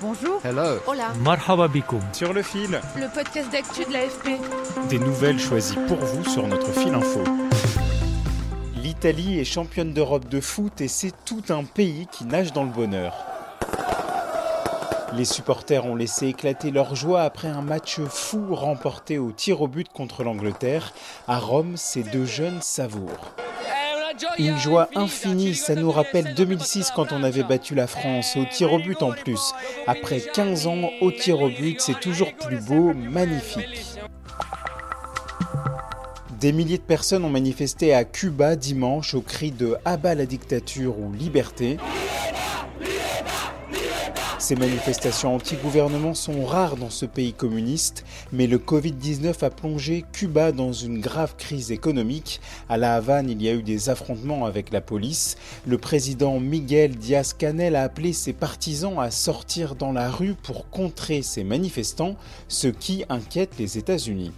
Bonjour. Hello. Hola. Marhaba bikoum. Sur le fil, Le podcast d'actu de l'AFP. des nouvelles choisies pour vous sur notre fil info. L'Italie est championne d'Europe de foot et c'est tout un pays qui nage dans le bonheur. Les supporters ont laissé éclater leur joie après un match fou remporté au tir au but contre l'Angleterre. À Rome, ces deux jeunes savourent. Une joie infinie, ça nous rappelle 2006 quand on avait battu la France, au tir au but en plus. Après 15 ans, au tir au but, c'est toujours plus beau, magnifique. Des milliers de personnes ont manifesté à Cuba dimanche au cri de Abat la dictature ou liberté. Ces manifestations anti-gouvernement sont rares dans ce pays communiste, mais le Covid-19 a plongé Cuba dans une grave crise économique. À La Havane, il y a eu des affrontements avec la police. Le président Miguel Diaz-Canel a appelé ses partisans à sortir dans la rue pour contrer ces manifestants, ce qui inquiète les États-Unis.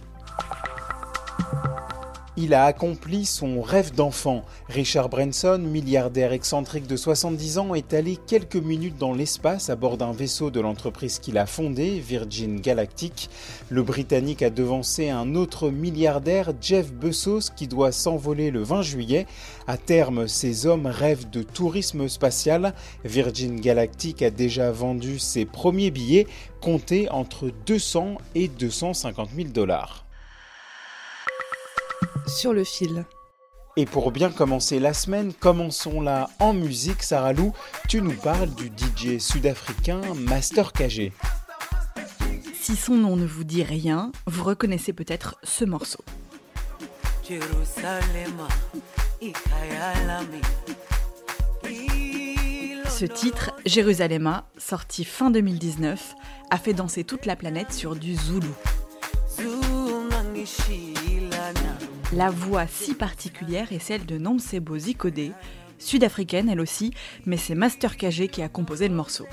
Il a accompli son rêve d'enfant. Richard Branson, milliardaire excentrique de 70 ans, est allé quelques minutes dans l'espace à bord d'un vaisseau de l'entreprise qu'il a fondée, Virgin Galactic. Le Britannique a devancé un autre milliardaire, Jeff Bezos, qui doit s'envoler le 20 juillet. À terme, ces hommes rêvent de tourisme spatial. Virgin Galactic a déjà vendu ses premiers billets, comptés entre 200 et 250 000 dollars. Sur le fil. Et pour bien commencer la semaine, commençons-la en musique. Sarah Lou, tu nous parles du DJ sud-africain Master KG. Si son nom ne vous dit rien, vous reconnaissez peut-être ce morceau. Ce titre, Jérusalem, sorti fin 2019, a fait danser toute la planète sur du Zoulou. La voix si particulière est celle de Nomsebo Zikode, sud-africaine elle aussi, mais c'est Master KG qui a composé le morceau.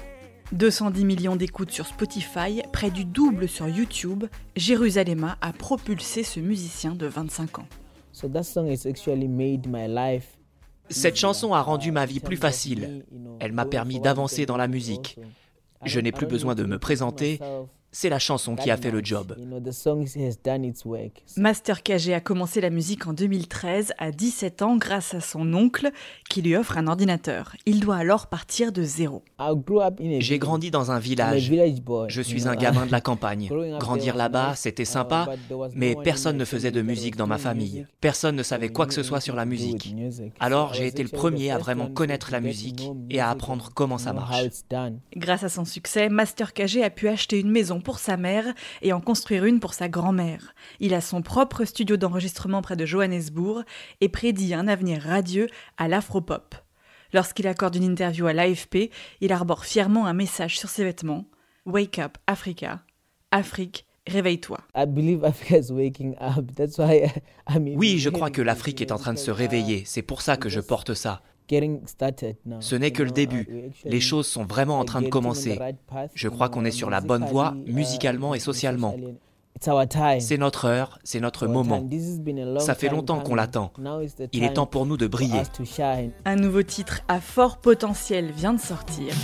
210 millions d'écoutes sur Spotify, près du double sur YouTube, Jérusalem a propulsé ce musicien de 25 ans. Cette chanson a rendu ma vie plus facile. Elle m'a permis d'avancer dans la musique. Je n'ai plus besoin de me présenter. C'est la chanson qui a fait le job. Master KG a commencé la musique en 2013 à 17 ans grâce à son oncle qui lui offre un ordinateur. Il doit alors partir de zéro. J'ai grandi dans un village. Je suis un gamin de la campagne. Grandir là-bas, c'était sympa, mais personne ne faisait de musique dans ma famille. Personne ne savait quoi que ce soit sur la musique. Alors j'ai été le premier à vraiment connaître la musique et à apprendre comment ça marche. Grâce à son succès, Master KG a pu acheter une maison pour sa mère et en construire une pour sa grand-mère. Il a son propre studio d'enregistrement près de Johannesburg et prédit un avenir radieux à l'afropop. Lorsqu'il accorde une interview à l'AFP, il arbore fièrement un message sur ses vêtements Wake up, Africa. Afrique, réveille-toi. Oui, je crois que l'Afrique est en train de se réveiller. C'est pour ça que je porte ça. Ce n'est que le début. Les choses sont vraiment en train de commencer. Je crois qu'on est sur la bonne voie, musicalement et socialement. C'est notre heure, c'est notre moment. Ça fait longtemps qu'on l'attend. Il est temps pour nous de briller. Un nouveau titre à fort potentiel vient de sortir.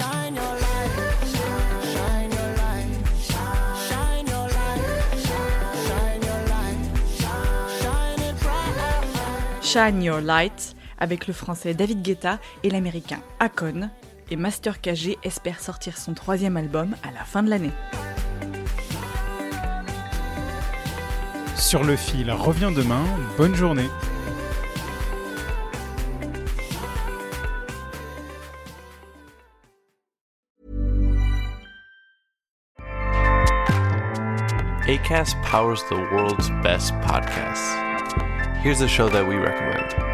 Shine Your Light avec le français David Guetta et l'américain Akon. Et Master KG espère sortir son troisième album à la fin de l'année. Sur le fil revient demain. Bonne journée. ACAST powers the world's best podcasts. Here's a show that we recommend.